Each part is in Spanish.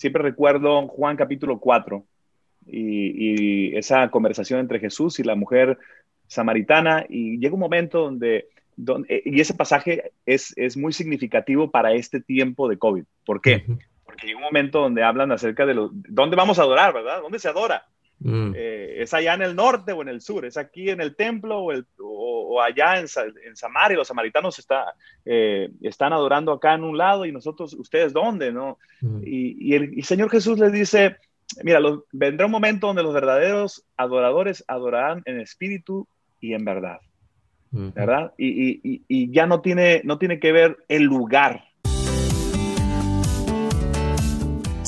siempre recuerdo Juan capítulo 4 y, esa conversación entre Jesús y la mujer samaritana y llega un momento donde, donde y ese pasaje es, es, muy significativo para este tiempo de COVID. ¿Por qué? Porque llega un momento donde hablan acerca de lo, dónde vamos a adorar, ¿verdad? ¿Dónde se adora? Mm. Eh, ¿Es allá en el norte o en el sur? ¿Es aquí en el templo o, el, o, allá en, en, Samaria? Los samaritanos está, eh, están adorando acá en un lado y nosotros, ¿ustedes dónde? ¿no? Mm. Y, el Señor Jesús les dice, mira, vendrá un momento donde los verdaderos adoradores adorarán en espíritu y en verdad. ¿Verdad? Y, y, y, ya no tiene, no tiene que ver el lugar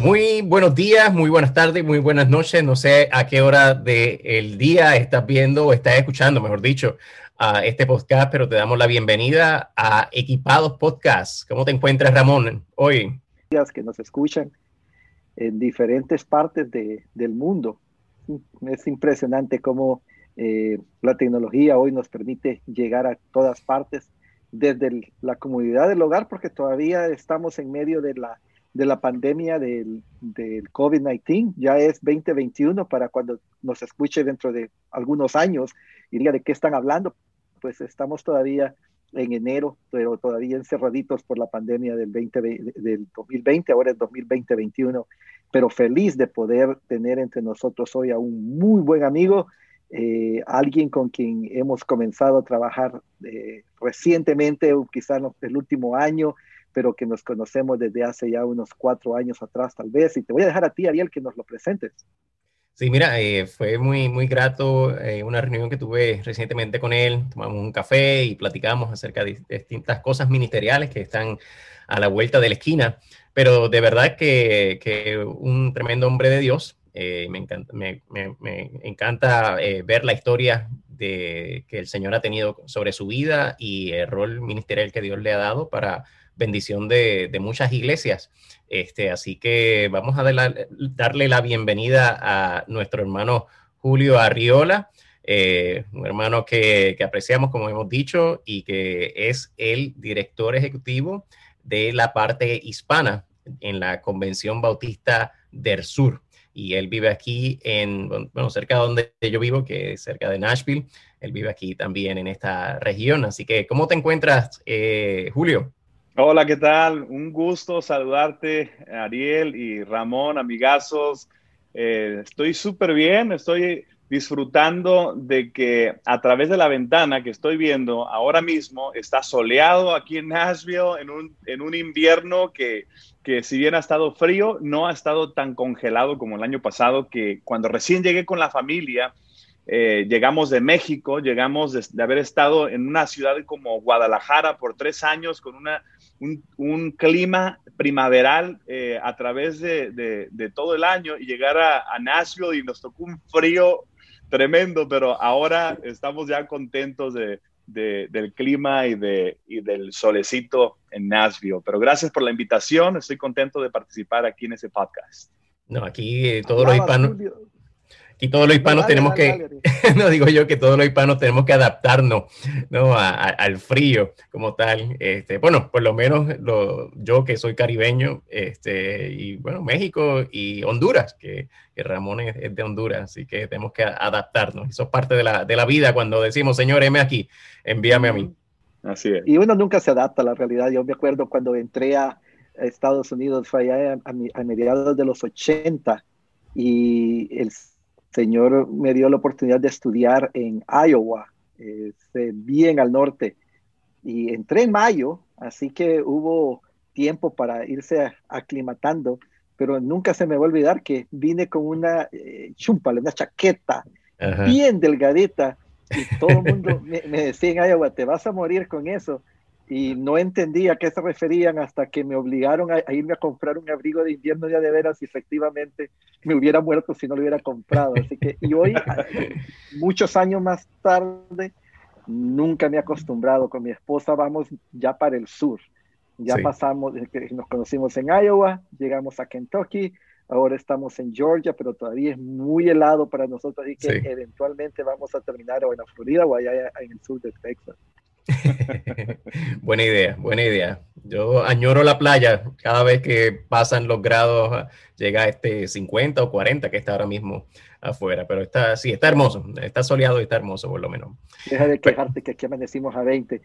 Muy buenos días, muy buenas tardes, muy buenas noches. No sé a qué hora del día estás viendo o estás escuchando, mejor dicho, a este podcast, pero te damos la bienvenida a Equipados Podcast. ¿Cómo te encuentras, Ramón, hoy? Que nos escuchan en diferentes partes del mundo. Es impresionante cómo eh, la tecnología hoy nos permite llegar a todas partes desde la comunidad del hogar, porque todavía estamos en medio de la de la pandemia del, del COVID-19. Ya es 2021 para cuando nos escuche dentro de algunos años y diga de qué están hablando. Pues estamos todavía en enero, pero todavía encerraditos por la pandemia del, 20, del 2020, ahora es 2020-21, pero feliz de poder tener entre nosotros hoy a un muy buen amigo, eh, alguien con quien hemos comenzado a trabajar eh, recientemente, quizás el último año, pero que nos conocemos desde hace ya unos cuatro años atrás tal vez. Y te voy a dejar a ti, Ariel, que nos lo presentes. Sí, mira, eh, fue muy, muy grato eh, una reunión que tuve recientemente con él. Tomamos un café y platicamos acerca de distintas cosas ministeriales que están a la vuelta de la esquina. Pero de verdad que, que un tremendo hombre de Dios. Eh, me encanta, me, me, me encanta ver la historia de, que el Señor ha tenido sobre su vida y el rol ministerial que Dios le ha dado para bendición de, muchas iglesias. Este, así que vamos a darle la bienvenida a nuestro hermano Julio Arriola, eh, un hermano que, apreciamos, como hemos dicho, y que es el director ejecutivo de la parte hispana en la Convención Bautista del Sur. Y él vive aquí en, bueno, cerca de donde yo vivo, que es cerca de Nashville. Él vive aquí también en esta región. Así que, ¿cómo te encuentras, eh, Julio? Hola, ¿qué tal? Un gusto saludarte, Ariel y Ramón, amigazos. Eh, estoy súper bien, estoy disfrutando de que a través de la ventana que estoy viendo ahora mismo está soleado aquí en Nashville en un, en un invierno que, que si bien ha estado frío, no ha estado tan congelado como el año pasado, que cuando recién llegué con la familia, eh, llegamos de México, llegamos de, haber estado en una ciudad como Guadalajara por tres años con una, un, clima primaveral eh, a través de, todo el año y llegar a, Nashville y nos tocó un frío tremendo, pero ahora estamos ya contentos del clima y, de, y del solecito en Nashville. Pero gracias por la invitación, estoy contento de participar aquí en ese podcast. No, aquí eh, todos los hispanos y todos los hispanos tenemos que, no digo yo que todos los hispanos tenemos que adaptarnos ¿no? al frío como tal. Este, bueno, por lo menos lo, yo que soy caribeño, este, y bueno, México y Honduras, que, Ramón es, de Honduras, así que tenemos que adaptarnos. Eso es parte de la, de la vida cuando decimos, Señor, heme aquí, envíame a mí. Así es. Y uno nunca se adapta a la realidad. Yo me acuerdo cuando entré a Estados Unidos, fue allá a, a mediados de los 80, y el Señor me dio la oportunidad de estudiar en Iowa, este, bien al norte, y entré en mayo, así que hubo tiempo para irse aclimatando, pero nunca se me va a olvidar que vine con una eh, una chaqueta bien delgadita, y todo el mundo me, decía en Iowa, te vas a morir con eso. Y no entendía a qué se referían hasta que me obligaron a, irme a comprar un abrigo de invierno ya de veras y efectivamente me hubiera muerto si no lo hubiera comprado. Así que, y hoy, muchos años más tarde, nunca me he acostumbrado. Con mi esposa vamos ya para el sur. Ya pasamos, nos conocimos en Iowa, llegamos a Kentucky, ahora estamos en Georgia, pero todavía es muy helado para nosotros, así que eventualmente vamos a terminar o en la Florida o allá en el sur de Texas. buena idea, buena idea. Yo añoro la playa cada vez que pasan los grados, llega a este 50 o 40 que está ahora mismo afuera, pero está, sí, está hermoso, está soleado y está hermoso por lo menos. Deja de quejarte que aquí amanecimos a 20.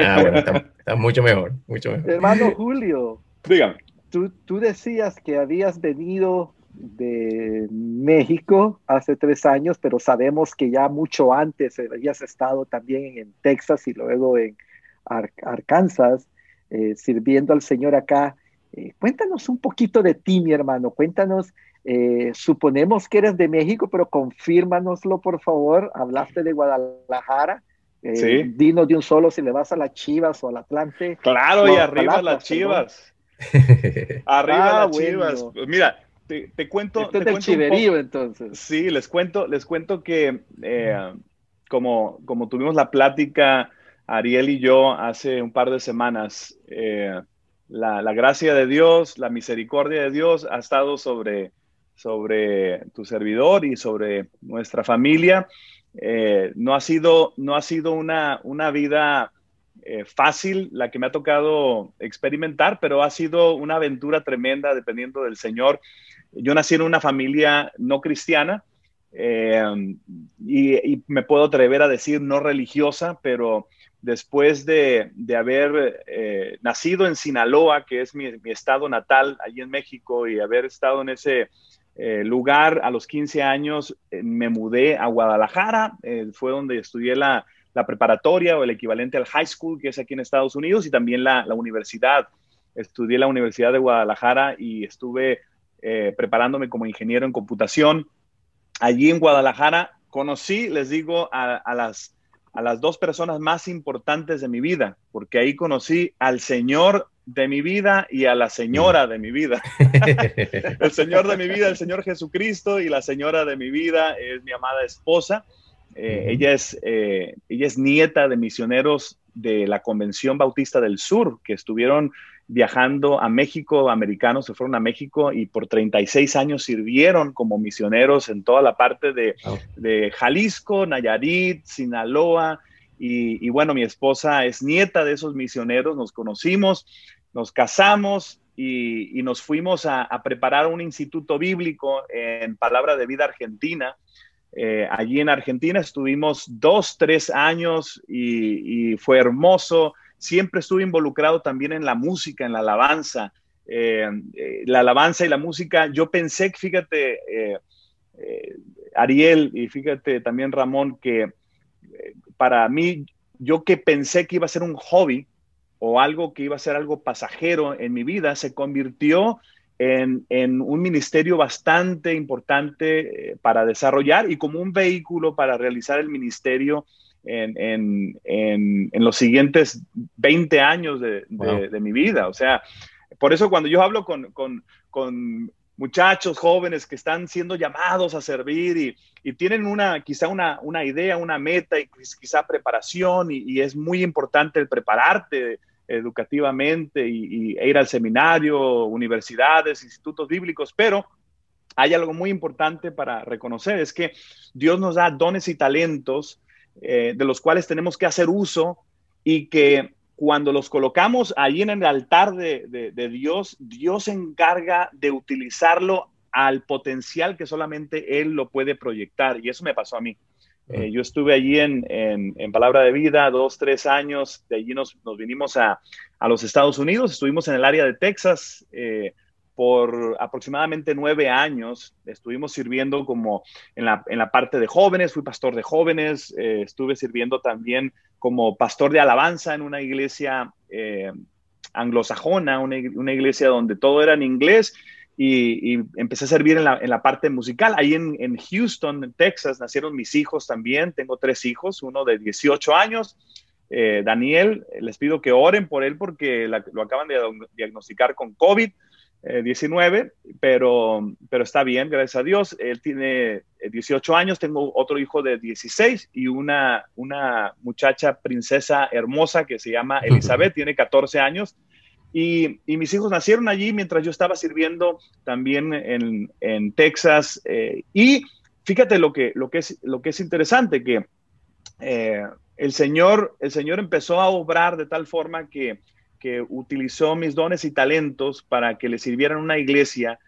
Ah, bueno, está, mucho mejor, mucho mejor. Hermano Julio, dígame. Tú, tú decías que habías venido de México hace tres años, pero sabemos que ya mucho antes habías estado también en Texas y luego en Arkansas, eh, sirviendo al Señor acá. Eh, cuéntanos un poquito de ti, mi hermano. Cuéntanos, eh, suponemos que eres de México, pero confírmanoslo, por favor. Hablaste de Guadalajara. Sí. Dinos de un solo si le vas a las Chivas o al Atlante. Claro, y arriba las Chivas. arriba ah, las Chivas. Pues mira, te, cuento. Este es chiverío, entonces. Sí, les cuento, les cuento que eh, como, como tuvimos la plática, Ariel y yo, hace un par de semanas, eh, la, gracia de Dios, la misericordia de Dios ha estado sobre, sobre tu servidor y sobre nuestra familia. Eh, no ha sido, no ha sido una, una vida fácil la que me ha tocado experimentar, pero ha sido una aventura tremenda dependiendo del Señor. Yo nací en una familia no cristiana eh, y, me puedo atrever a decir no religiosa, pero después de, haber eh, nacido en Sinaloa, que es mi, estado natal allí en México, y haber estado en ese eh, lugar a los 15 años, me mudé a Guadalajara, fue donde estudié la, preparatoria o el equivalente al high school, que es aquí en Estados Unidos, y también la, la universidad. Estudié la Universidad de Guadalajara y estuve eh, preparándome como ingeniero en computación. Allí en Guadalajara conocí, les digo, a, las, a las dos personas más importantes de mi vida, porque ahí conocí al Señor de mi vida y a la señora de mi vida. el Señor de mi vida, el Señor Jesucristo y la señora de mi vida es mi amada esposa. Eh, ella, es, eh, ella es nieta de misioneros de la Convención Bautista del Sur, que estuvieron viajando a México, americanos se fueron a México y por 36 años sirvieron como misioneros en toda la parte de, Jalisco, Nayarit, Sinaloa. Y, bueno, mi esposa es nieta de esos misioneros, nos conocimos, nos casamos y, nos fuimos a, preparar un instituto bíblico en Palabra de Vida Argentina. Eh, allí en Argentina estuvimos dos, tres años y, y fue hermoso siempre estuve involucrado también en la música, en la alabanza. Eh, eh, la alabanza y la música, yo pensé, fíjate, eh, Ariel y fíjate también Ramón, que para mí, yo que pensé que iba a ser un hobby o algo que iba a ser algo pasajero en mi vida, se convirtió en, en, un ministerio bastante importante para desarrollar y como un vehículo para realizar el ministerio en, en, en, los siguientes 20 años de, de, mi vida. O sea, por eso cuando yo hablo con, con, con muchachos jóvenes que están siendo llamados a servir y, y tienen una, quizá una, una, idea, una meta y quizá preparación y, y es muy importante el prepararte educativamente y, e ir al seminario, universidades, institutos bíblicos, pero hay algo muy importante para reconocer, es que Dios nos da dones y talentos eh, de los cuales tenemos que hacer uso y que cuando los colocamos ahí en el altar de, Dios, Dios se encarga de utilizarlo al potencial que solamente Él lo puede proyectar. Y eso me pasó a mí. Eh, yo estuve allí en, Palabra de Vida dos, tres años, de allí nos, vinimos a, los Estados Unidos, estuvimos en el área de Texas, eh, por aproximadamente nueve años. Estuvimos sirviendo como en la, en la parte de jóvenes, fui pastor de jóvenes, eh, estuve sirviendo también como pastor de alabanza en una iglesia eh, anglosajona, una, una, iglesia donde todo era en inglés. Y, empecé a servir en la, en la parte musical. Ahí en, en, Houston, Texas, nacieron mis hijos también. Tengo tres hijos, uno de 18 años, eh, Daniel, les pido que oren por él porque lo acaban de diagnosticar con COVID-19, pero, pero está bien, gracias a Dios. Él tiene 18 años, tengo otro hijo de 16 y una, una muchacha princesa hermosa que se llama Elizabeth, tiene 14 años. Y, mis hijos nacieron allí mientras yo estaba sirviendo también en, Texas. Eh, y fíjate lo que, lo, que es, lo que es interesante, que eh, el, Señor, el Señor empezó a obrar de tal forma que, utilizó mis dones y talentos para que le sirvieran una iglesia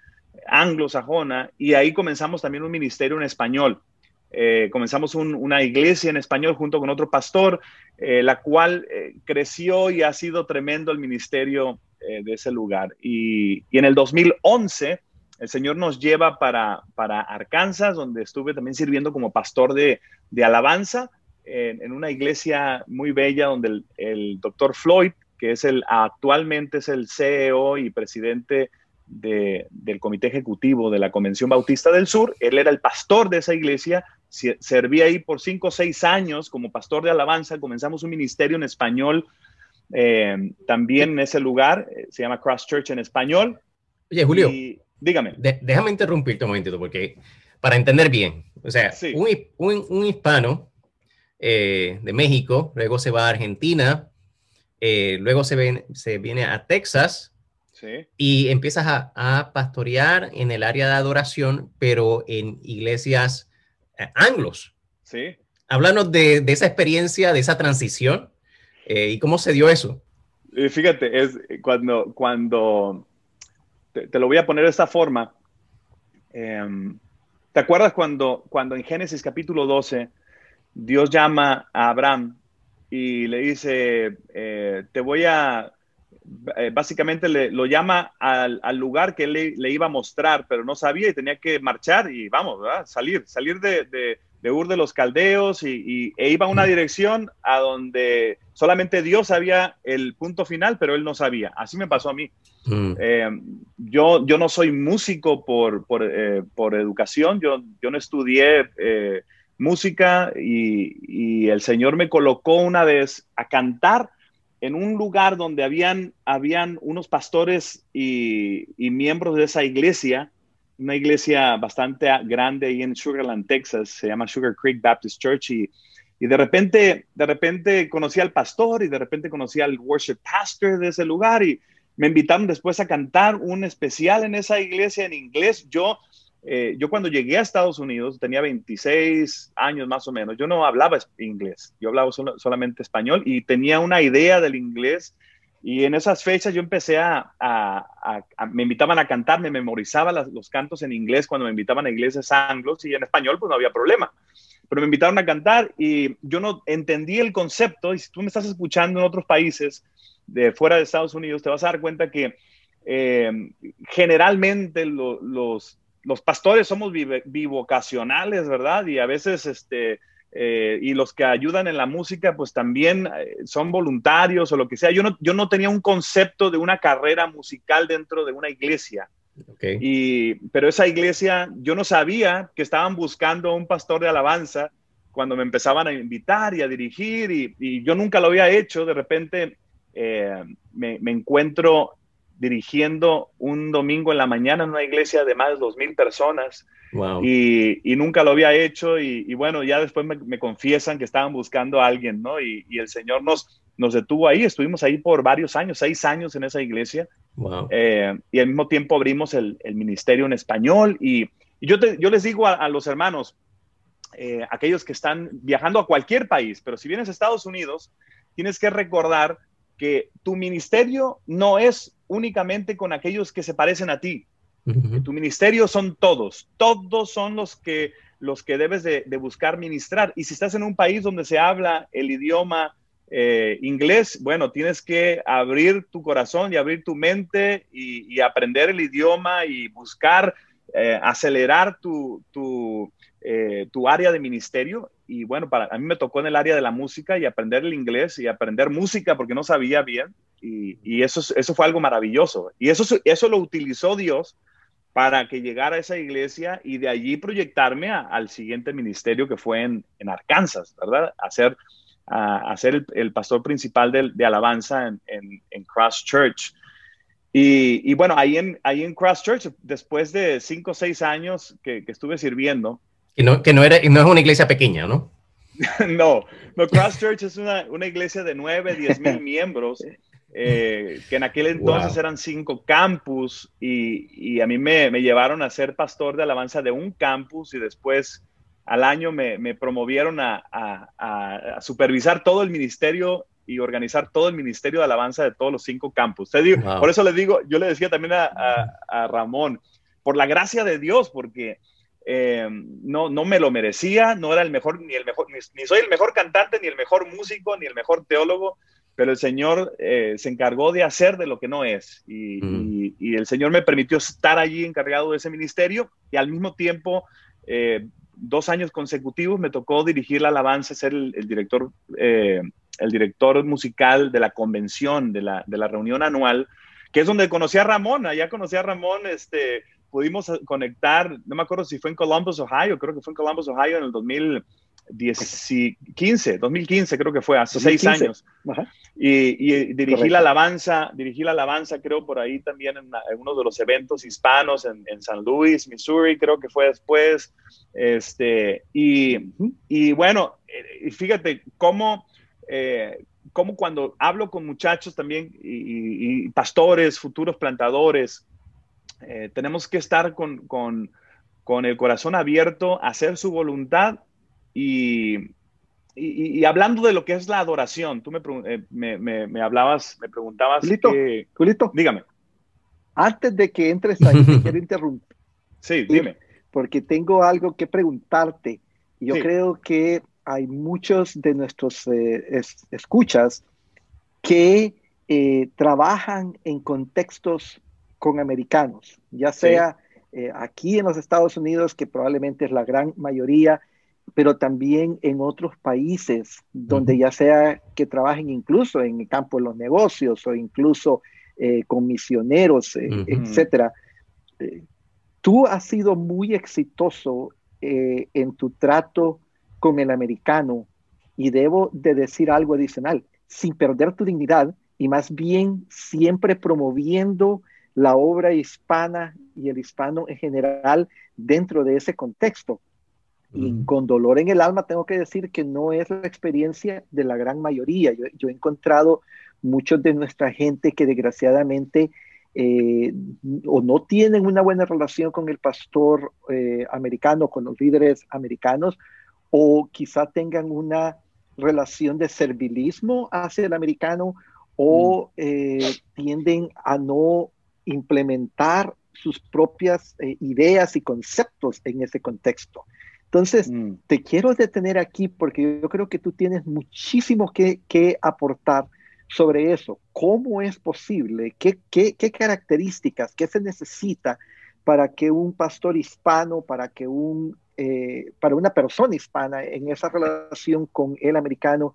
anglosajona y ahí comenzamos también un ministerio en español. Eh, comenzamos una iglesia en español junto con otro pastor, eh, la cual creció y ha sido tremendo el ministerio de ese lugar. Y, y, en el 2011 el Señor nos lleva para, para Arkansas, donde estuve también sirviendo como pastor de, alabanza en, una iglesia muy bella donde el, doctor Floyd, que es el actualmente es el CEO y presidente del comité ejecutivo de la Convención Bautista del Sur, él era el pastor de esa iglesia, servía ahí por cinco o seis años como pastor de alabanza, comenzamos un ministerio en español eh, también en ese lugar, eh, se llama Cross Church en español. Oye, Julio. Dígame. déjame interrumpirte un momentito, porque para entender bien, o sea, un, hispano eh, de México, luego se va a Argentina, eh, luego se, se viene a Texas y empiezas a, pastorear en el área de adoración, pero en iglesias eh, anglos. Sí. Háblanos de, esa experiencia, de esa transición y cómo se dio eso. Fíjate, es cuando, cuando te, lo voy a poner de esta forma. Em, ¿Te acuerdas cuando, cuando en Génesis capítulo 12 Dios llama a Abraham y le dice, eh, te voy a, eh, básicamente le, lo llama al, lugar que le, le, iba a mostrar, pero no sabía y tenía que marchar y vamos, salir, salir de, de Ur de los Caldeos y, e iba a una dirección a donde solamente Dios sabía el punto final, pero él no sabía. Así me pasó a mí. Mm. Eh, yo, yo no soy músico por, por, por educación, yo, yo no estudié música y, el Señor me colocó una vez a cantar en un lugar donde habían, habían unos pastores y, miembros de esa iglesia una iglesia bastante grande ahí en Sugarland, Texas, se llama Sugar Creek Baptist Church y, y de repente, de repente conocí al pastor y de repente conocí al worship pastor de ese lugar y me invitaron después a cantar un especial en esa iglesia en inglés. Yo, eh, yo cuando llegué a Estados Unidos tenía 26 años más o menos. Yo no hablaba inglés, yo hablaba solamente español y tenía una idea del inglés y en esas fechas yo empecé a, me invitaban a cantar, me memorizaba los cantos en inglés cuando me invitaban a iglesias anglos y en español pues no había problema. Pero me invitaron a cantar y yo no entendí el concepto y si tú me estás escuchando en otros países de fuera de Estados Unidos te vas a dar cuenta que eh, generalmente los, los pastores somos bivocacionales, ¿verdad? Y a veces este, eh, y los que ayudan en la música, pues también eh, son voluntarios o lo que sea. Yo no, yo no tenía un concepto de una carrera musical dentro de una iglesia. Y, pero esa iglesia, yo no sabía que estaban buscando un pastor de alabanza cuando me empezaban a invitar y a dirigir y, yo nunca lo había hecho. De repente eh, me, me, encuentro dirigiendo un domingo en la mañana en una iglesia de más de dos mil personas. Y, nunca lo había hecho y, bueno, ya después me, confiesan que estaban buscando a alguien, ¿no? Y, el Señor nos, nos detuvo ahí, estuvimos ahí por varios años, seis años en esa iglesia. Eh, y al mismo tiempo abrimos el, ministerio en español. Y, yo, yo les digo a, los hermanos, eh, aquellos que están viajando a cualquier país, pero si vienes a Estados Unidos, tienes que recordar que tu ministerio no es únicamente con aquellos que se parecen a ti. Tu ministerio son todos, todos son los que, los que debes de, buscar ministrar. Y si estás en un país donde se habla el idioma eh, inglés, bueno, tienes que abrir tu corazón y abrir tu mente y, aprender el idioma y buscar eh, acelerar tu, tu, eh, tu, área de ministerio. Y bueno, para, a mí me tocó en el área de la música y aprender el inglés y aprender música porque no sabía bien. Y, y eso, eso fue algo maravilloso. Y eso, eso lo utilizó Dios para que llegara a esa iglesia y de allí proyectarme al siguiente ministerio que fue en, Arkansas, ¿verdad? A, ser el, pastor principal de, alabanza en, Cross Church. Y, bueno, ahí en, ahí en Cross Church, después de cinco o seis años que, estuve sirviendo. Que no, que no, era, no es una iglesia pequeña, ¿no? no, no, Cross Church es una, una iglesia de nueve, diez mil miembros eh, que en aquel entonces eran cinco campus y, a mí me, llevaron a ser pastor de alabanza de un campus y después al año me, promovieron a, supervisar todo el ministerio y organizar todo el ministerio de alabanza de todos los cinco campus. Por eso le digo, yo le decía también a, Ramón, por la gracia de Dios, porque eh, no, no me lo merecía, no era el mejor, ni el mejor, ni soy el mejor cantante, ni el mejor músico, ni el mejor teólogo, pero el Señor eh, se encargó de hacer de lo que no es. Y, el Señor me permitió estar allí encargado de ese ministerio y al mismo tiempo, eh, dos años consecutivos, me tocó dirigir la alabanza, ser el, director, eh, el director musical de la convención, de la, de la, reunión anual, que es donde conocí a Ramón. Allá conocí a Ramón, este, pudimos conectar, no me acuerdo si fue en Columbus, Ohio, creo que fue en Columbus, Ohio en el 2000. 15, 2015 creo que fue, hace seis años. Y, dirigí la alabanza, dirigí la alabanza creo por ahí también en, uno de los eventos hispanos en, San Luis, Missouri, creo que fue después. Este, y, bueno, eh, fíjate cómo, eh, cómo cuando hablo con muchachos también y, pastores, futuros plantadores, eh, tenemos que estar con, con, con el corazón abierto, hacer su voluntad y, y, hablando de lo que es la adoración, tú me, eh, me, me, hablabas, me preguntabas. Julito, Julito, dígame. Antes de que entres ahí, te quiero interrumpir. Sí, dime. Porque tengo algo que preguntarte. Yo creo que hay muchos de nuestros eh, escuchas que eh, trabajan en contextos con americanos, ya sea aquí en los Estados Unidos, que probablemente es la gran mayoría, pero también en otros países donde ya sea que trabajen incluso en el campo de los negocios o incluso eh, con misioneros, eh, etcétera. Eh, tú has sido muy exitoso en tu trato con el americano y debo de decir algo adicional, sin perder tu dignidad y más bien siempre promoviendo la obra hispana y el hispano en general dentro de ese contexto. Y con dolor en el alma tengo que decir que no es la experiencia de la gran mayoría. Yo, he encontrado muchos de nuestra gente que desgraciadamente eh, o no tienen una buena relación con el pastor eh, americano, con los líderes americanos, o quizá tengan una relación de servilismo hacia el americano, o eh, tienden a no implementar sus propias ideas y conceptos en ese contexto. Entonces, mm. te quiero detener aquí porque yo creo que tú tienes muchísimo que, aportar sobre eso. ¿Cómo es posible? ¿Qué, características? ¿Qué se necesita para que un pastor hispano, para que un, eh, para una persona hispana en esa relación con el americano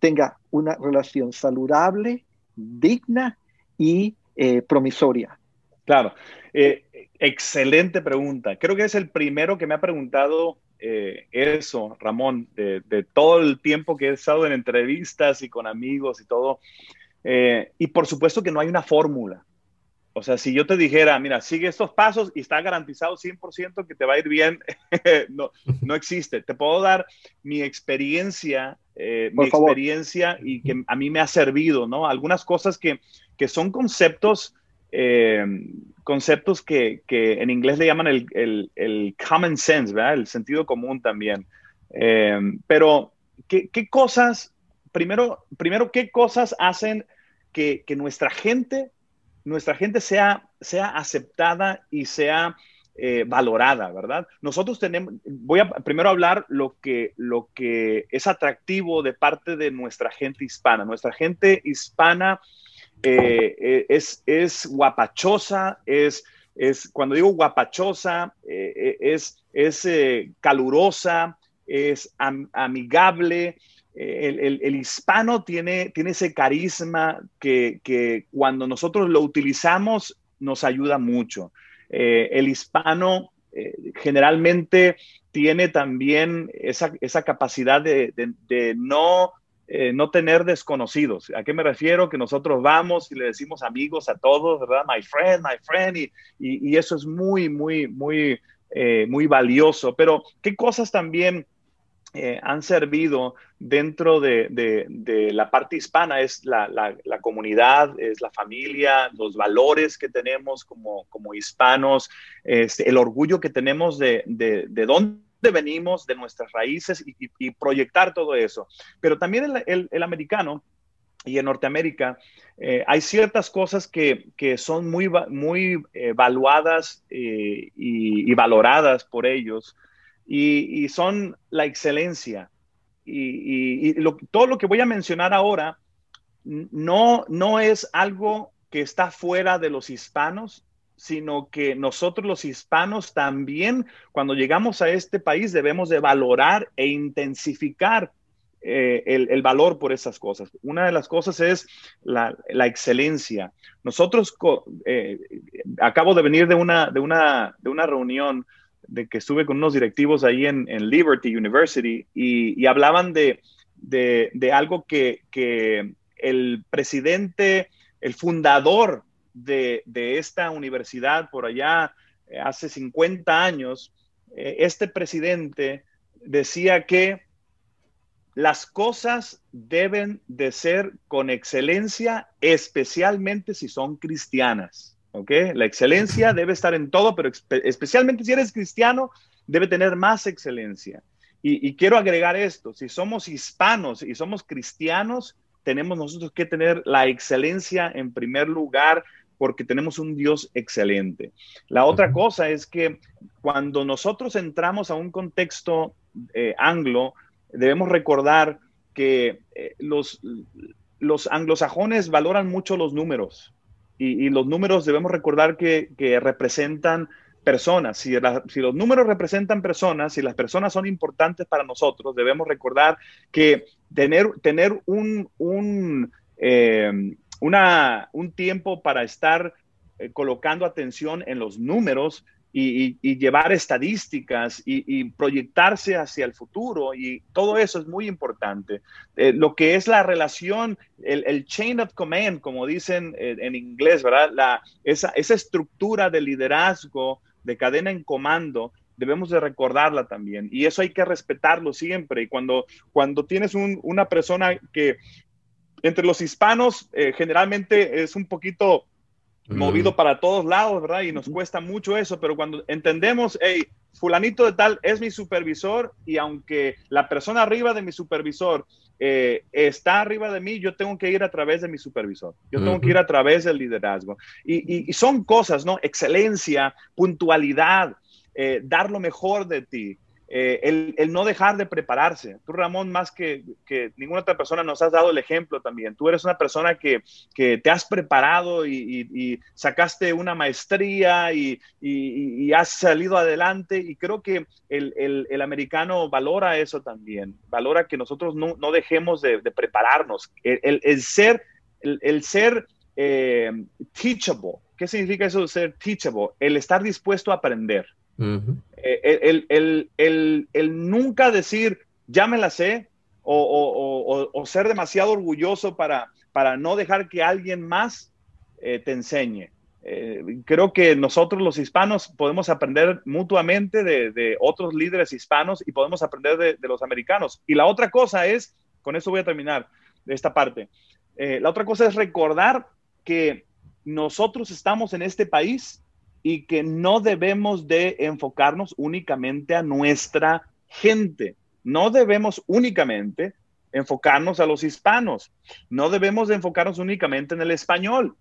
tenga una relación saludable, digna y eh, promisoria? Claro, eh, excelente pregunta. Creo que es el primero que me ha preguntado eh, eso, Ramón, de, todo el tiempo que he estado en entrevistas y con amigos y todo. Y por supuesto que no hay una fórmula. O sea, si yo te dijera, mira, sigue estos pasos y está garantizado 100% que te va a ir bien, no, no existe. Te puedo dar mi experiencia, eh, mi experiencia y que a mí me ha servido, ¿no? Algunas cosas que, que son conceptos eh, conceptos que, en inglés le llaman el, common sense, ¿verdad? El sentido común también. Eh, pero, ¿qué, cosas, primero, primero, qué cosas hacen que, nuestra gente, nuestra gente sea, sea aceptada y sea eh, valorada, ¿verdad? Nosotros tenemos, voy a primero hablar lo que, lo que es atractivo de parte de nuestra gente hispana. Nuestra gente hispana eh, eh, es, es guapachosa, es, es, cuando digo guapachosa, es, es calurosa, es amigable. El, hispano tiene, tiene ese carisma que, que, cuando nosotros lo utilizamos nos ayuda mucho. El hispano generalmente tiene también esa, capacidad de, no eh, no tener desconocidos. ¿A qué me refiero? Que nosotros vamos y le decimos amigos a todos, ¿verdad? My friend, my friend, y, y, eso es muy, muy, muy, eh, muy valioso. Pero, ¿qué cosas también eh, han servido dentro de, de, la parte hispana? Es la, la, la, comunidad, es la familia, los valores que tenemos como, como hispanos, este, el orgullo que tenemos de, de dónde venimos, de nuestras raíces y, proyectar todo eso. Pero también el, americano y en Norteamérica eh, hay ciertas cosas que, son muy, muy evaluadas eh, y, valoradas por ellos y, son la excelencia. Y, todo lo que voy a mencionar ahora no, no es algo que está fuera de los hispanos, sino que nosotros los hispanos también, cuando llegamos a este país, debemos de valorar e intensificar eh, el, valor por esas cosas. Una de las cosas es la, excelencia. Nosotros, eh, acabo de venir de una, de, una, de una reunión de que estuve con unos directivos ahí en, Liberty University y, hablaban de, de, algo que, que el presidente, el fundador de, esta universidad por allá eh, hace 50 años, eh, este presidente decía que las cosas deben de ser con excelencia, especialmente si son cristianas. ¿Ok? La excelencia debe estar en todo, pero especialmente si eres cristiano, debe tener más excelencia. Y, y, quiero agregar esto, si somos hispanos y somos cristianos, tenemos nosotros que tener la excelencia en primer lugar porque tenemos un Dios excelente. La otra cosa es que cuando nosotros entramos a un contexto eh, anglo, debemos recordar que eh, los, los anglosajones valoran mucho los números y, los números debemos recordar que, representan personas. Si, los números representan personas, si las personas son importantes para nosotros, debemos recordar que tener, tener un, un, eh, un tiempo para estar eh, colocando atención en los números y, llevar estadísticas y, proyectarse hacia el futuro y todo eso es muy importante. Eh, lo que es la relación, el, chain of command, como dicen eh, en inglés, ¿verdad? La, esa, esa estructura de liderazgo, de cadena en comando, debemos de recordarla también. Y eso hay que respetarlo siempre. Y cuando, cuando tienes una persona que entre los hispanos eh, generalmente es un poquito movido para todos lados, ¿verdad? Y nos cuesta mucho eso, pero cuando entendemos, hey, fulanito de tal es mi supervisor y aunque la persona arriba de mi supervisor eh, está arriba de mí, yo tengo que ir a través de mi supervisor, yo tengo que ir a través del liderazgo. Y, son cosas, ¿no? Excelencia, puntualidad, eh, dar lo mejor de ti. Eh, el, no dejar de prepararse. Tú, Ramón, más que, ninguna otra persona nos has dado el ejemplo también. Tú eres una persona que, te has preparado y, sacaste una maestría y, has salido adelante y creo que el, americano valora eso también, valora que nosotros no, dejemos de, prepararnos. El, ser, el, ser eh, teachable. ¿Qué significa eso de ser teachable? El estar dispuesto a aprender. Eh, el, nunca decir, ya me la sé, o, ser demasiado orgulloso para, para, no dejar que alguien más eh, te enseñe. Eh, creo que nosotros los hispanos podemos aprender mutuamente de, otros líderes hispanos y podemos aprender de, los americanos. Y la otra cosa es, con eso voy a terminar esta parte, la otra cosa es recordar que nosotros estamos en este país y que no debemos de enfocarnos únicamente a nuestra gente. No debemos únicamente enfocarnos a los hispanos. No debemos de enfocarnos únicamente en el español.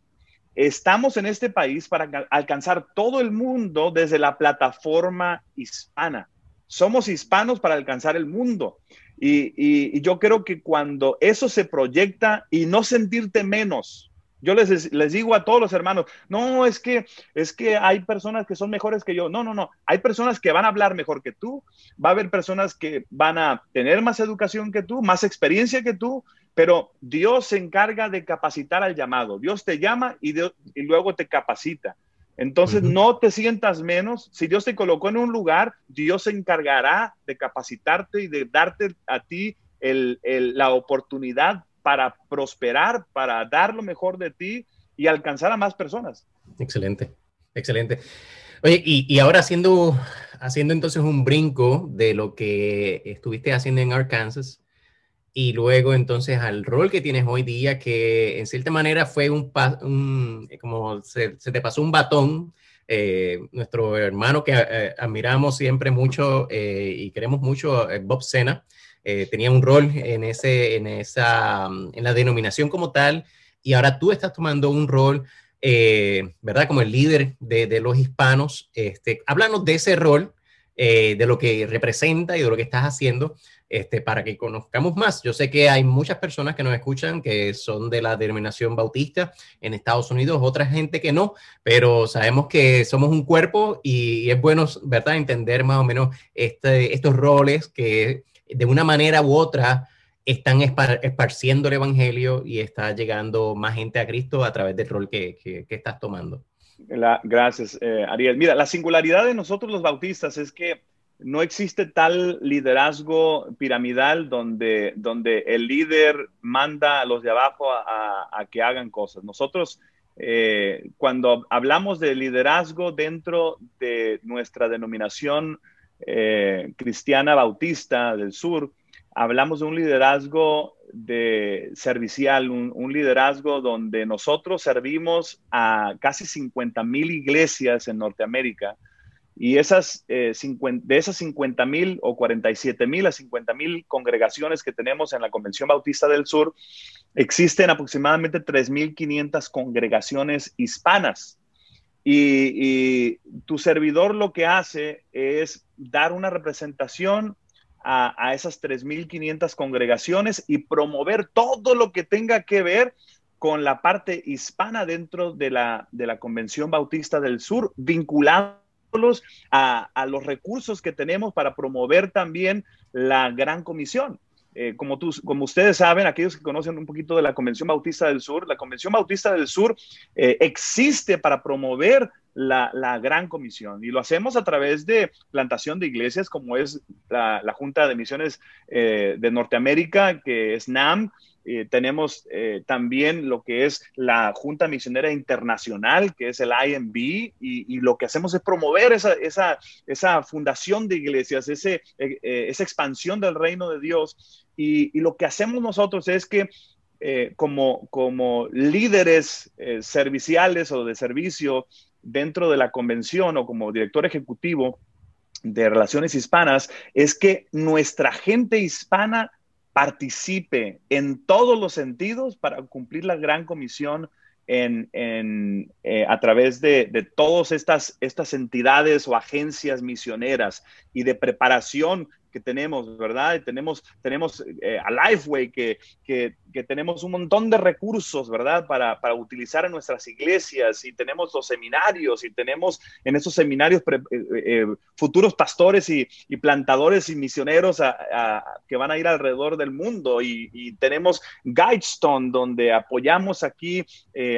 Estamos en este país para alcanzar todo el mundo desde la plataforma hispana. Somos hispanos para alcanzar el mundo. Y, y yo creo que cuando eso se proyecta y no sentirte menos, yo les, les digo a todos los hermanos, no, es que, es que hay personas que son mejores que yo. No, no, no. Hay personas que van a hablar mejor que tú. Va a haber personas que van a tener más educación que tú, más experiencia que tú, pero Dios se encarga de capacitar al llamado. Dios te llama y, y luego te capacita. Entonces, no te sientas menos. Si Dios te colocó en un lugar, Dios se encargará de capacitarte y de darte a ti la oportunidad para prosperar, para dar lo mejor de ti y alcanzar a más personas. Excelente, excelente. Oye, y, ahora haciendo, haciendo entonces un brinco de lo que estuviste haciendo en Arkansas y luego entonces al rol que tienes hoy día, que en cierta manera fue un, un como se, se, te pasó un batón, eh, nuestro hermano que eh, admiramos siempre mucho eh, y queremos mucho, Bob Sena, tenía un rol en, ese, en, esa, en la denominación como tal, y ahora tú estás tomando un rol eh, ¿verdad? Como el líder de, los hispanos. Este, háblanos de ese rol, eh, de lo que representa y de lo que estás haciendo, este, para que conozcamos más. Yo sé que hay muchas personas que nos escuchan que son de la denominación bautista en Estados Unidos, otra gente que no, pero sabemos que somos un cuerpo y, es bueno, ¿verdad?, entender más o menos este, estos roles que de una manera u otra están esparciendo el Evangelio y está llegando más gente a Cristo a través del rol que, estás tomando. gracias, eh, Ariel. Mira, la singularidad de nosotros los bautistas es que no existe tal liderazgo piramidal donde, donde el líder manda a los de abajo a, que hagan cosas. Nosotros, eh, cuando hablamos de liderazgo dentro de nuestra denominación eh, cristiana bautista del sur, hablamos de un liderazgo de servicial, un, liderazgo donde nosotros servimos a casi 50 mil iglesias en Norteamérica y esas, eh, de esas 50 mil o 47 mil a 50 mil congregaciones que tenemos en la Convención Bautista del Sur, existen aproximadamente 3.500 congregaciones hispanas. Y tu servidor lo que hace es dar una representación a, esas 3.500 congregaciones y promover todo lo que tenga que ver con la parte hispana dentro de la, de la Convención Bautista del Sur, vinculándolos a, a los recursos que tenemos para promover también la Gran Comisión. Eh, como, tú, como ustedes saben, aquellos que conocen un poquito de la Convención Bautista del Sur, la Convención Bautista del Sur eh, existe para promover la, Gran Comisión y lo hacemos a través de plantación de iglesias como es la, Junta de Misiones eh, de Norteamérica, que es NAM, eh, tenemos eh, también lo que es la Junta Misionera Internacional, que es el IMB, y, lo que hacemos es promover esa, esa, esa fundación de iglesias, ese, eh, esa expansión del reino de Dios. Y, lo que hacemos nosotros es que como, como líderes serviciales o de servicio dentro de la convención o como director ejecutivo de relaciones hispanas, es que nuestra gente hispana participe en todos los sentidos para cumplir la gran comisión en, eh, a través de, de todas estas, estas entidades o agencias misioneras y de preparación que tenemos, ¿verdad? Tenemos, tenemos eh, a Lifeway, que, que, tenemos un montón de recursos, ¿verdad? Para, para, utilizar en nuestras iglesias y tenemos los seminarios y tenemos en esos seminarios eh, eh, futuros pastores y, y, plantadores y misioneros que van a ir alrededor del mundo y, tenemos Guidestone, donde apoyamos aquí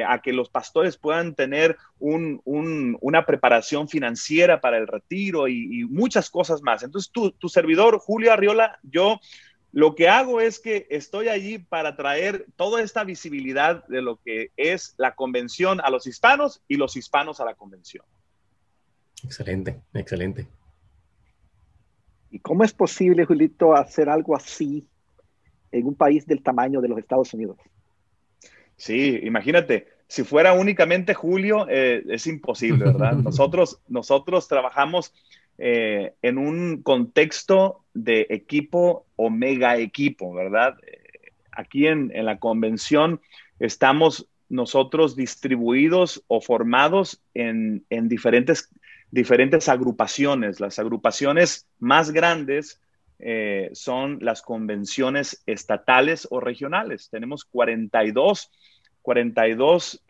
a que los pastores puedan tener un, un, una preparación financiera para el retiro y, y muchas cosas más. Entonces, tu, tu servidor Julio Arriola, yo lo que hago es que estoy allí para traer toda esta visibilidad de lo que es la convención a los hispanos y los hispanos a la convención. Excelente, excelente. ¿Y cómo es posible, Julito, hacer algo así en un país del tamaño de los Estados Unidos? Sí, imagínate, si fuera únicamente Julio, eh, es imposible, ¿verdad? Nosotros, nosotros trabajamos eh, en un contexto de equipo o mega equipo, ¿verdad? Eh, aquí en, la convención estamos nosotros distribuidos o formados en, diferentes, diferentes agrupaciones. Las agrupaciones más grandes eh, son las convenciones estatales o regionales. Tenemos 42, 42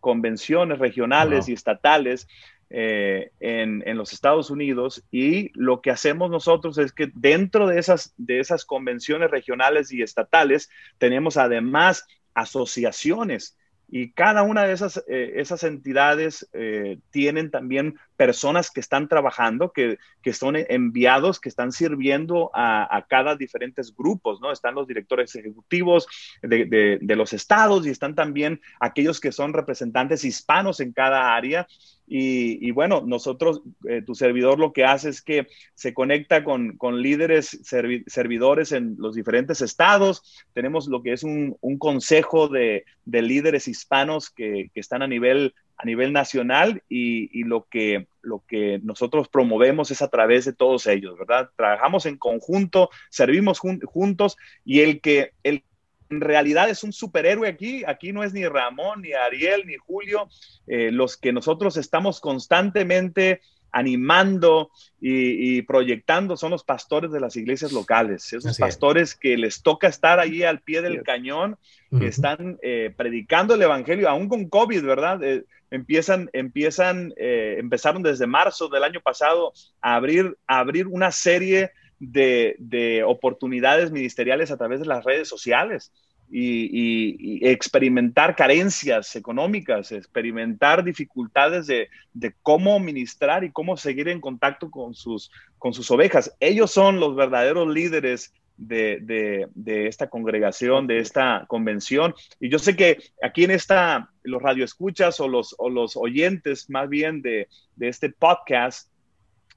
convenciones regionales y estatales eh, en, los Estados Unidos y lo que hacemos nosotros es que dentro de esas, de esas convenciones regionales y estatales tenemos además asociaciones y cada una de esas, eh, esas entidades eh, tienen también personas que están trabajando, que, que son enviados, que están sirviendo a, a, cada diferentes grupos, ¿no? Están los directores ejecutivos de, de, de, los estados y están también aquellos que son representantes hispanos en cada área. Y, y bueno, nosotros, eh, tu servidor lo que hace es que se conecta con, con líderes servi servidores en los diferentes estados. Tenemos lo que es un, un consejo de, de líderes hispanos que, que están a nivel, a nivel nacional y, y, lo, que, lo que nosotros promovemos es a través de todos ellos, ¿verdad? Trabajamos en conjunto, servimos jun juntos y el que el en realidad es un superhéroe aquí. Aquí no es ni Ramón, ni Ariel, ni Julio. Eh, los que nosotros estamos constantemente animando y, y, proyectando son los pastores de las iglesias locales, esos Así pastores es. que les toca estar allí al pie del cañón, que uh -huh. están eh, predicando el evangelio, aún con COVID, ¿verdad? Eh, empiezan, empiezan, eh, empezaron desde marzo del año pasado a abrir, a abrir una serie de, de oportunidades ministeriales a través de las redes sociales. Y, y, y, experimentar carencias económicas, experimentar dificultades de, de, cómo ministrar y cómo seguir en contacto con sus, con sus ovejas. Ellos son los verdaderos líderes de, de, de, esta congregación, de esta convención. Y yo sé que aquí en esta, los radioescuchas o los, o los oyentes más bien de, de este podcast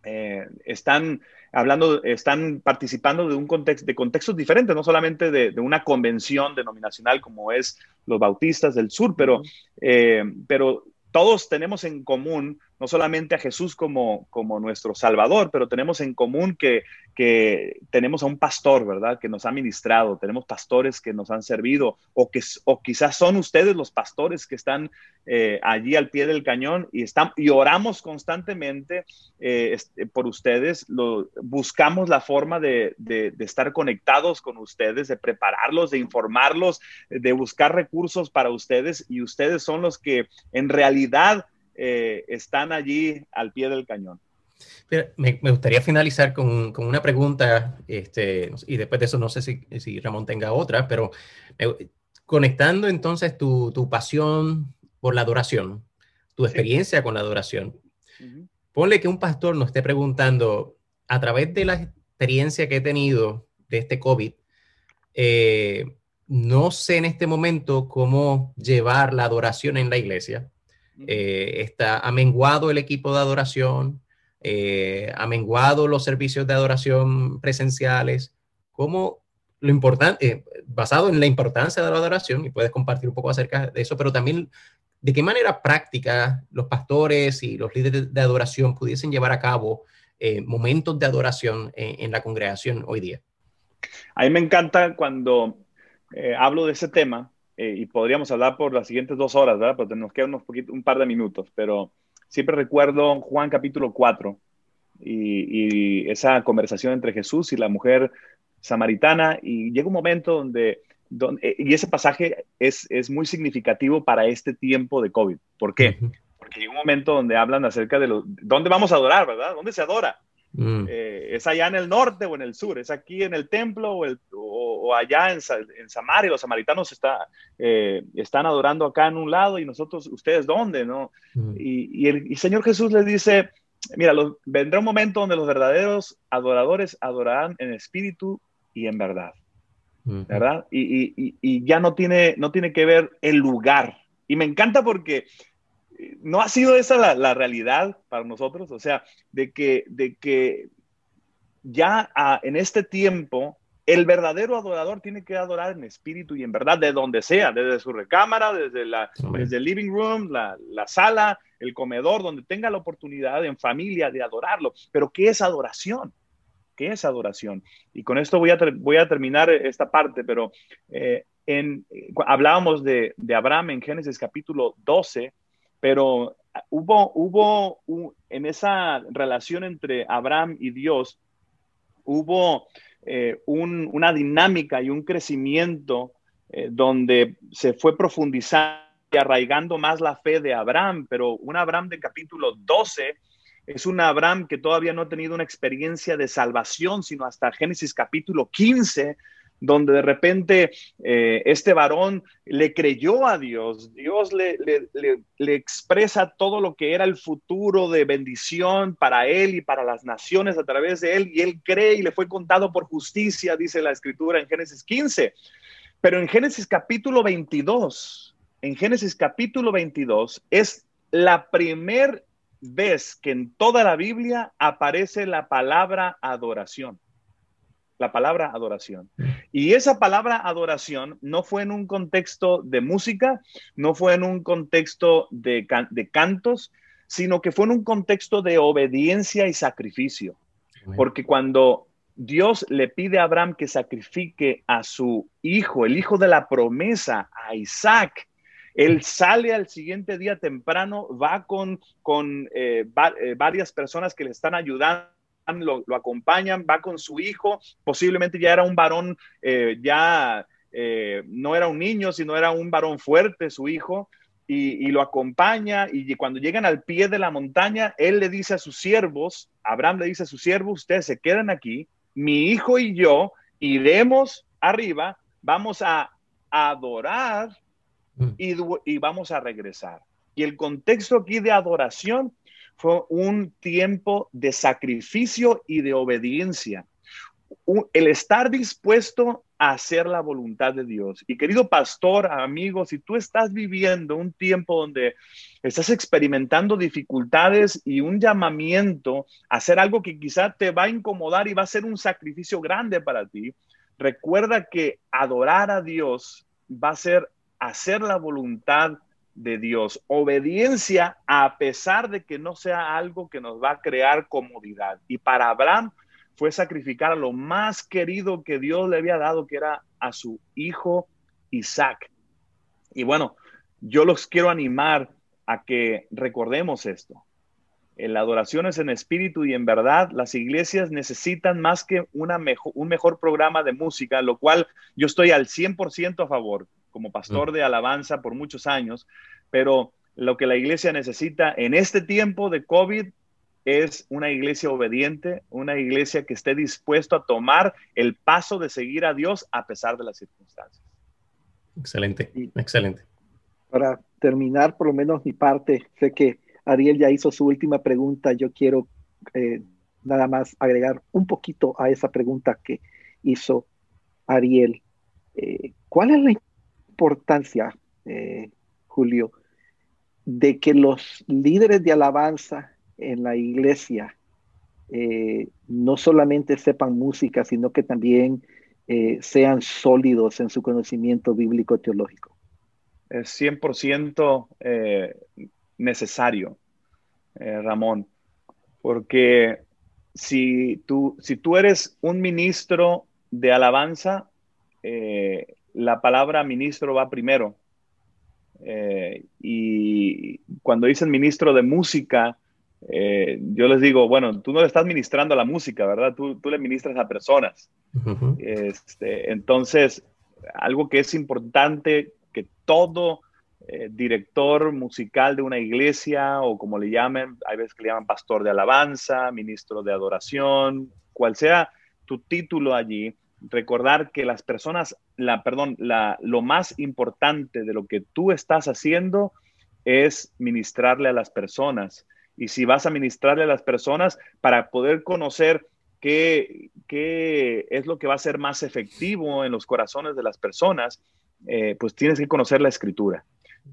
eh, están hablando, están participando de un contexto, de contextos diferentes, no solamente de, de, una convención denominacional como es los bautistas del sur, pero, eh, pero todos tenemos en común no solamente a Jesús como, como nuestro Salvador, pero tenemos en común que, que tenemos a un pastor, ¿verdad? Que nos ha ministrado, tenemos pastores que nos han servido, o, que, o quizás son ustedes los pastores que están eh, allí al pie del cañón y, están, y oramos constantemente eh, por ustedes, lo, buscamos la forma de, de estar conectados con ustedes, de prepararlos, de informarlos, de buscar recursos para ustedes y ustedes son los que en realidad eh, están allí al pie del cañón. Pero me, me, gustaría finalizar con, con una pregunta, este, y después de eso no sé si, si Ramón tenga otra, pero eh, conectando entonces tu, tu, pasión por la adoración, tu experiencia sí. con la adoración, uh -huh. ponle que un pastor nos esté preguntando, a través de la experiencia que he tenido de este COVID, eh, no sé en este momento cómo llevar la adoración en la iglesia eh, está, ha menguado el equipo de adoración, eh, ha menguado los servicios de adoración presenciales, como lo importante, eh, basado en la importancia de la adoración, y puedes compartir un poco acerca de eso, pero también de qué manera práctica los pastores y los líderes de adoración pudiesen llevar a cabo eh, momentos de adoración en, en, la congregación hoy día. A mí me encanta cuando eh, hablo de ese tema, eh, y podríamos hablar por las siguientes dos horas, ¿verdad? Pero nos quedan unos poquito, un par de minutos, pero siempre recuerdo Juan capítulo 4 y, y, esa conversación entre Jesús y la mujer samaritana y llega un momento donde, donde eh, y ese pasaje es, es, muy significativo para este tiempo de COVID. ¿Por qué? Porque llega un momento donde hablan acerca de lo, dónde vamos a adorar, ¿verdad? ¿Dónde se adora? Mm. Eh, ¿Es allá en el norte o en el sur? ¿Es aquí en el templo o, el, o, o allá en, en, Samaria? Los samaritanos está, eh, están adorando acá en un lado y nosotros, ¿ustedes dónde? ¿no? Mm. Y, y, el y Señor Jesús les dice, mira, los, vendrá un momento donde los verdaderos adoradores adorarán en espíritu y en verdad. Mm. ¿Verdad? Y, y, y, ya no tiene, no tiene que ver el lugar. Y me encanta porque no ha sido esa la, la, realidad para nosotros, o sea, de que, de que ya a, en este tiempo el verdadero adorador tiene que adorar en espíritu y en verdad, de donde sea, desde su recámara, desde, la, desde el living room, la, la, sala, el comedor, donde tenga la oportunidad en familia de adorarlo. Pero ¿qué es adoración? ¿Qué es adoración? Y con esto voy a, voy a terminar esta parte, pero eh, en, hablábamos de, de Abraham en Génesis capítulo 12, pero hubo, hubo un, en esa relación entre Abraham y Dios, hubo eh, un, una dinámica y un crecimiento eh, donde se fue profundizando y arraigando más la fe de Abraham, pero un Abraham de capítulo 12 es un Abraham que todavía no ha tenido una experiencia de salvación, sino hasta Génesis capítulo 15, donde de repente eh, este varón le creyó a Dios, Dios le, le, expresa todo lo que era el futuro de bendición para él y para las naciones a través de él, y él cree y le fue contado por justicia, dice la escritura en Génesis 15. Pero en Génesis capítulo 22, en Génesis capítulo 22 es la primer vez que en toda la Biblia aparece la palabra adoración la palabra adoración. Y esa palabra adoración no fue en un contexto de música, no fue en un contexto de, cantos, sino que fue en un contexto de obediencia y sacrificio. Porque cuando Dios le pide a Abraham que sacrifique a su hijo, el hijo de la promesa, a Isaac, él sale al siguiente día temprano, va con, con eh, eh, varias personas que le están ayudando lo, acompañan, va con su hijo, posiblemente ya era un varón, eh, ya eh, no era un niño, sino era un varón fuerte, su hijo, y, lo acompaña, y cuando llegan al pie de la montaña, él le dice a sus siervos, Abraham le dice a sus siervos, ustedes se quedan aquí, mi hijo y yo iremos arriba, vamos a adorar mm. y, y vamos a regresar. Y el contexto aquí de adoración fue un tiempo de sacrificio y de obediencia. el estar dispuesto a hacer la voluntad de Dios. Y querido pastor, amigo, si tú estás viviendo un tiempo donde estás experimentando dificultades y un llamamiento a hacer algo que quizá te va a incomodar y va a ser un sacrificio grande para ti, recuerda que adorar a Dios va a ser hacer la voluntad de Dios. Obediencia a pesar de que no sea algo que nos va a crear comodidad. Y para Abraham fue sacrificar a lo más querido que Dios le había dado, que era a su hijo Isaac. Y bueno, yo los quiero animar a que recordemos esto. En la adoración es en espíritu y en verdad. Las iglesias necesitan más que una mejor, un mejor programa de música, lo cual yo estoy al 100% a favor como pastor de alabanza por muchos años, pero lo que la iglesia necesita en este tiempo de COVID es una iglesia obediente, una iglesia que esté dispuesto a tomar el paso de seguir a Dios a pesar de las circunstancias. Excelente, excelente. Para terminar, por lo menos mi parte, sé que Ariel ya hizo su última pregunta. Yo quiero eh, nada más agregar un poquito a esa pregunta que hizo Ariel. Eh, ¿Cuál es la importancia, eh, Julio, de que los líderes de alabanza en la iglesia eh, no solamente sepan música, sino que también eh, sean sólidos en su conocimiento bíblico teológico. Es 100% necesario, Ramón, porque si tú, si tú eres un ministro de alabanza, la palabra ministro va primero. Eh, y cuando dicen ministro de música, eh, yo les digo, bueno, tú no le estás ministrando a la música, ¿verdad? Tú, le ministras a personas. este, entonces, algo que es importante que todo eh, director musical de una iglesia o como le llamen, hay veces que le llaman pastor de alabanza, ministro de adoración, cual sea tu título allí, recordar que las personas, la, perdón, la, lo más importante de lo que tú estás haciendo es ministrarle a las personas. Y si vas a ministrarle a las personas para poder conocer qué, qué es lo que va a ser más efectivo en los corazones de las personas, eh, pues tienes que conocer la escritura.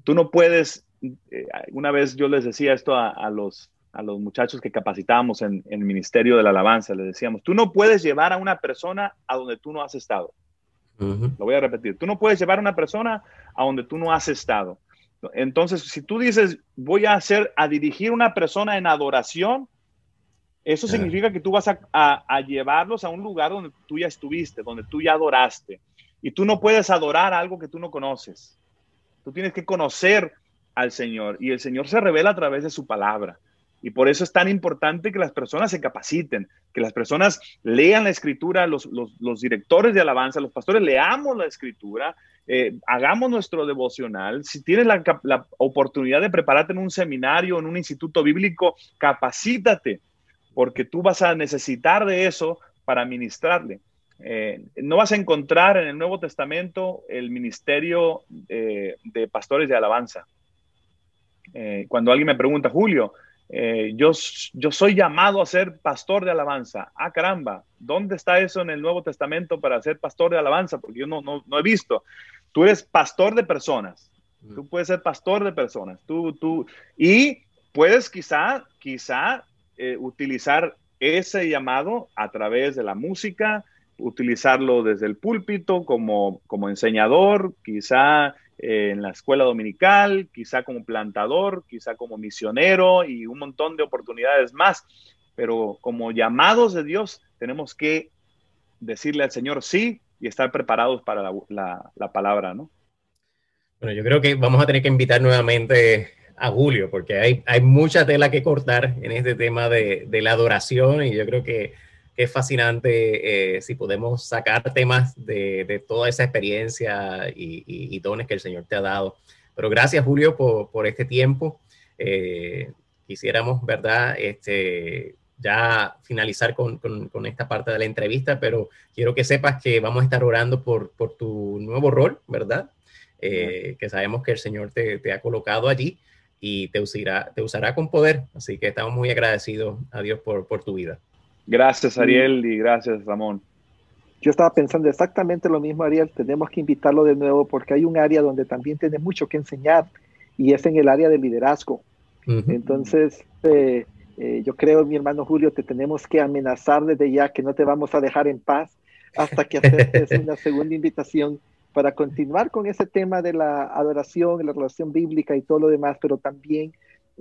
Tú no puedes, eh, una vez yo les decía esto a los a los muchachos que capacitábamos en, el Ministerio de la Alabanza. Les decíamos, tú no puedes llevar a una persona a donde tú no has estado. Lo voy a repetir, tú no puedes llevar a una persona a donde tú no has estado. Entonces, si tú dices, voy a hacer, a dirigir una persona en adoración, eso significa que tú vas a, a, llevarlos a un lugar donde tú ya estuviste, donde tú ya adoraste. Y tú no puedes adorar algo que tú no conoces. Tú tienes que conocer al Señor y el Señor se revela a través de su palabra. Y por eso es tan importante que las personas se capaciten, que las personas lean la escritura, los, directores de alabanza, los pastores, leamos la escritura, eh, hagamos nuestro devocional. Si tienes la, oportunidad de prepararte en un seminario, en un instituto bíblico, capacítate, porque tú vas a necesitar de eso para ministrarle. Eh, no vas a encontrar en el Nuevo Testamento el ministerio eh, de pastores de alabanza. Cuando alguien me pregunta, Julio, yo, yo soy llamado a ser pastor de alabanza. Ah, caramba, ¿dónde está eso en el Nuevo Testamento para ser pastor de alabanza? Porque yo no, no, no he visto. Tú eres pastor de personas. Tú puedes ser pastor de personas. Tú, tú, y puedes quizá, quizá utilizar ese llamado a través de la música, utilizarlo desde el púlpito como, como enseñador, quizá en la escuela dominical, quizá como plantador, quizá como misionero y un montón de oportunidades más. Pero como llamados de Dios, tenemos que decirle al Señor sí y estar preparados para la, palabra, ¿no? Bueno, yo creo que vamos a tener que invitar nuevamente a Julio, porque hay, hay mucha tela que cortar en este tema de, de la adoración y yo creo que es fascinante eh, si podemos sacar temas de, toda esa experiencia y, dones que el Señor te ha dado. Pero gracias, Julio, por, este tiempo. Eh, quisiéramos, ¿verdad? Este, ya finalizar con, esta parte de la entrevista, pero quiero que sepas que vamos a estar orando por, tu nuevo rol, ¿verdad? Eh, que sabemos que el Señor te, ha colocado allí y te usará, te usará con poder. Así que estamos muy agradecidos a Dios por tu vida. Gracias, Ariel, y gracias, Ramón. Yo estaba pensando exactamente lo mismo, Ariel. Tenemos que invitarlo de nuevo porque hay un área donde también tiene mucho que enseñar y es en el área de liderazgo. Entonces, eh, eh, yo creo, mi hermano Julio, te tenemos que amenazar desde ya que no te vamos a dejar en paz hasta que aceptes una segunda invitación para continuar con ese tema de la adoración, la relación bíblica y todo lo demás, pero también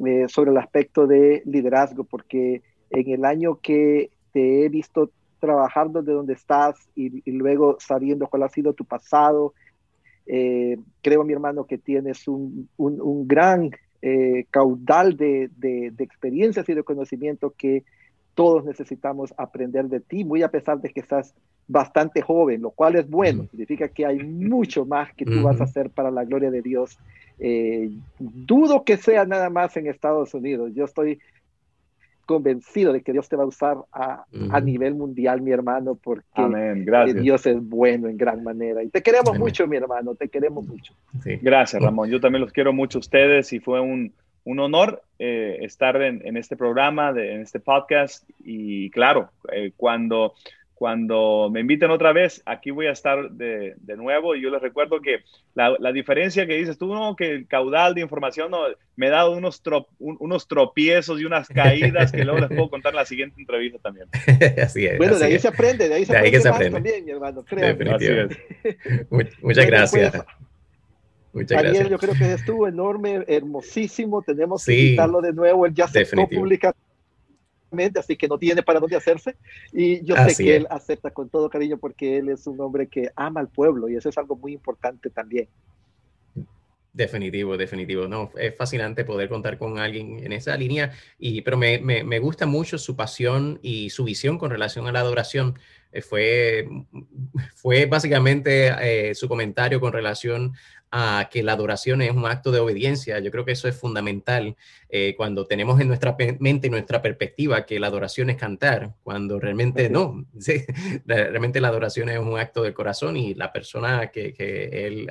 eh, sobre el aspecto de liderazgo, porque en el año que te he visto trabajar desde donde estás y, luego sabiendo cuál ha sido tu pasado. Eh, creo, mi hermano, que tienes un, gran eh, caudal de, experiencias y de conocimiento que todos necesitamos aprender de ti, muy a pesar de que estás bastante joven, lo cual es bueno, significa que hay mucho más que tú vas a hacer para la gloria de Dios. Eh, dudo que sea nada más en Estados Unidos. Yo estoy convencido de que Dios te va a usar a, nivel mundial, mi hermano, porque Dios es bueno en gran manera. Y te queremos mucho, mi hermano, te queremos mucho. Gracias, Ramón. Yo también los quiero mucho a ustedes y fue un, honor eh, estar en, este programa, de, en este podcast. Y claro, eh, cuando cuando me inviten otra vez, aquí voy a estar de, de nuevo. Y yo les recuerdo que la, la, diferencia que dices tú, no, que el caudal de información no, me ha dado unos, unos tropiezos y unas caídas que luego les puedo contar en la siguiente entrevista también. así es. Bueno, de ahí se aprende, de ahí se aprende, más también, mi hermano. Muchas gracias. Pues, Muchas Ariel, gracias. yo creo que estuvo enorme, hermosísimo. Tenemos que invitarlo de nuevo. Él ya se así que no tiene para dónde hacerse. Y yo sé que él acepta con todo cariño porque él es un hombre que ama al pueblo y eso es algo muy importante también. Definitivo, definitivo. No, es fascinante poder contar con alguien en esa línea, y, pero me, me, me gusta mucho su pasión y su visión con relación a la adoración. Eh, fue, fue básicamente eh, su comentario con relación a que la adoración es un acto de obediencia. Yo creo que eso es fundamental eh, cuando tenemos en nuestra mente y nuestra perspectiva que la adoración es cantar, cuando realmente no, realmente la adoración es un acto del corazón y la persona que, que él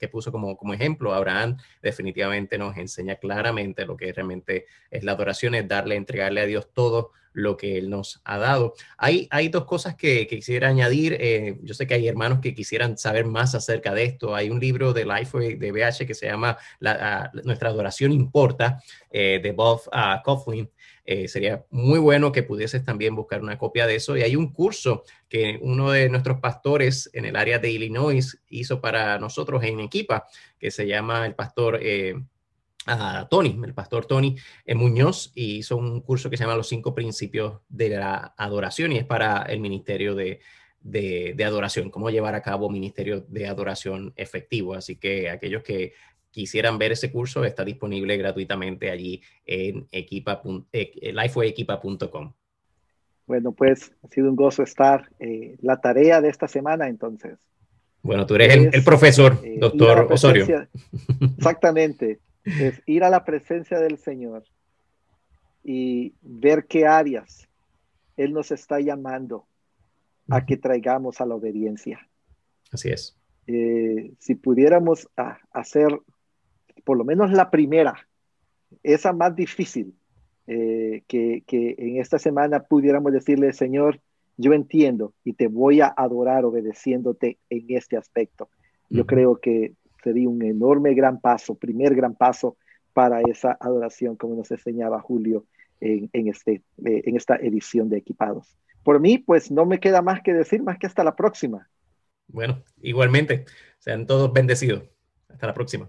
que puso como, como ejemplo, Abraham, definitivamente nos enseña claramente lo que realmente es la adoración, es darle, entregarle a Dios todo lo que Él nos ha dado. Hay, hay dos cosas que, quisiera añadir. Eh, yo sé que hay hermanos que quisieran saber más acerca de esto. Hay un libro de Life de BH que se llama ah, Nuestra adoración importa, eh, de Bob uh, Coughlin. Eh, sería muy bueno que pudieses también buscar una copia de eso. Y hay un curso que uno de nuestros pastores en el área de Illinois hizo para nosotros en Equipa, que se llama el pastor a Tony, el pastor Tony eh, Muñoz, y hizo un curso que se llama Los cinco principios de la adoración y es para el ministerio de, de, adoración, cómo llevar a cabo ministerio de adoración efectivo. Así que aquellos que quisieran ver ese curso está disponible gratuitamente allí en equipa, eh, lifewayequipa.com. Bueno, pues ha sido un gozo estar. Eh, la tarea de esta semana entonces. Bueno, tú eres el, profesor, doctor Osorio. Exactamente es ir a la presencia del Señor y ver qué áreas Él nos está llamando a que traigamos a la obediencia. Así es. Eh, si pudiéramos ah, hacer por lo menos la primera, esa más difícil, eh, que, que, en esta semana pudiéramos decirle, Señor, yo entiendo y te voy a adorar obedeciéndote en este aspecto. Yo creo que sería un enorme gran paso, primer gran paso para esa adoración, como nos enseñaba Julio en, en este, eh, en esta edición de Equipados. Por mí, pues no me queda más que decir, más que hasta la próxima. Bueno, igualmente, sean todos bendecidos. Hasta la próxima.